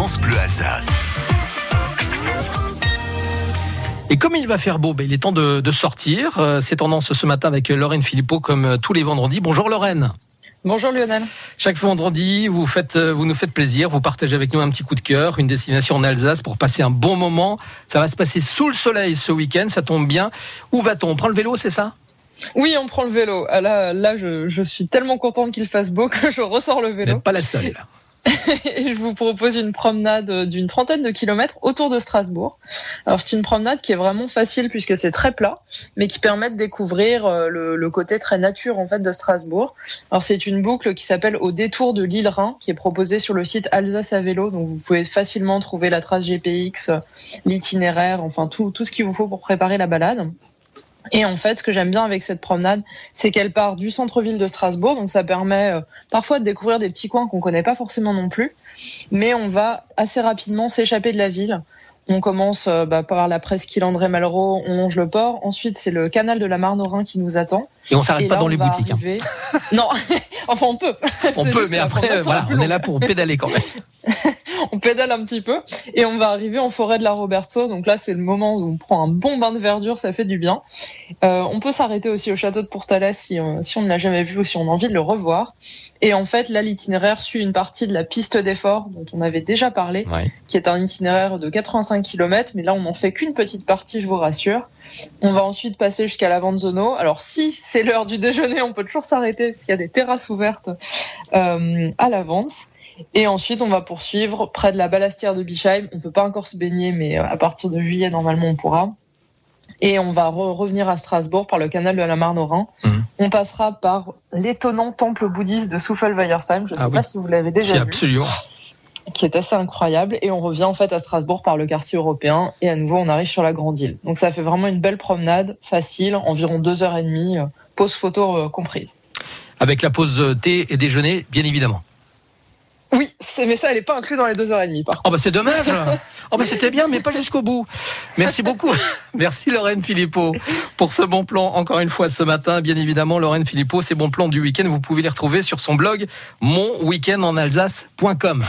France Bleu Alsace. Et comme il va faire beau, ben, il est temps de, de sortir. Euh, C'est tendance ce matin avec Lorraine Philippot comme euh, tous les vendredis. Bonjour Lorraine. Bonjour Lionel. Chaque vendredi, vous, faites, euh, vous nous faites plaisir, vous partagez avec nous un petit coup de cœur, une destination en Alsace pour passer un bon moment. Ça va se passer sous le soleil ce week-end, ça tombe bien. Où va-t-on? On prend le vélo, c'est ça? Oui, on prend le vélo. Ah, Là, là je, je suis tellement contente qu'il fasse beau que je ressors le Vous vélo. n'êtes pas la seule. Et je vous propose une promenade d'une trentaine de kilomètres autour de Strasbourg. Alors c'est une promenade qui est vraiment facile puisque c'est très plat, mais qui permet de découvrir euh, le, côté très nature en fait de Strasbourg. Alors c'est une boucle qui s'appelle au détour de l'île Rhin, qui est proposée sur le site Alsace à vélo. Donc vous pouvez facilement trouver la trace GPX, euh, l'itinéraire, enfin tout ce qu'il vous faut pour préparer la balade. Et en fait, ce que j'aime bien avec cette promenade, c'est qu'elle part du centre-ville de Strasbourg, donc ça permet euh, parfois de découvrir des petits coins qu'on connaît pas forcément non plus, mais on va assez rapidement s'échapper de la ville. On commence euh, bah, par la presqu'île André Malraux, on longe le port. Ensuite, c'est le canal de la Marne au Rhin qui nous attend. Et on s'arrête Et pas là, dans les boutiques. hein. arriver- non, enfin on peut. On peut, mais après, voilà, on est là pour pédaler quand même. on pédale un petit peu et on va arriver en forêt de la Roberto. Donc là, c'est le moment où on prend un bon bain de verdure, ça fait du bien. Euh, on peut s'arrêter aussi au château de Pourtalès si, euh, si on ne l'a jamais vu ou si on a envie de le revoir. Et en fait, là, l'itinéraire suit une partie de la piste d'effort dont on avait déjà parlé, Ouais. qui est un itinéraire de 85 km, mais là, on n'en fait qu'une petite partie, je vous rassure. On va ensuite passer jusqu'à la Vanzono. Alors, si c'est l'heure du déjeuner, on peut toujours s'arrêter parce qu'il y a des terrasses ouvertes euh, à l'avance. Et ensuite, on va poursuivre près de la balastière de Bischheim. On peut pas encore se baigner, mais euh, à partir de juillet, normalement, on pourra. Et on va re- revenir à Strasbourg par le canal de la Marne au Rhin. Mhm. On passera par l'étonnant temple bouddhiste de Soufel-Weiersheim. Je ne sais Ah oui. pas si vous l'avez Si, déjà vu absolument. qui est assez incroyable. Et on revient en fait à Strasbourg par le quartier européen. Et à nouveau, on arrive sur la Grande Île. Donc ça fait vraiment une belle promenade, facile, environ deux heures et demie, euh, pause photo euh, comprise. Avec la pause thé et déjeuner, bien évidemment. Oui, c'est- mais ça, elle n'est pas inclue dans les deux heures et demie, par. Oh bah c'est dommage. Oh bah c'était bien, mais pas jusqu'au bout. Merci beaucoup. Merci Lorraine Philippot pour ce bon plan encore une fois ce matin. Bien évidemment, Lorraine Philippot, ces bons plans du week-end, vous pouvez les retrouver sur son blog monweekendonalsace.com.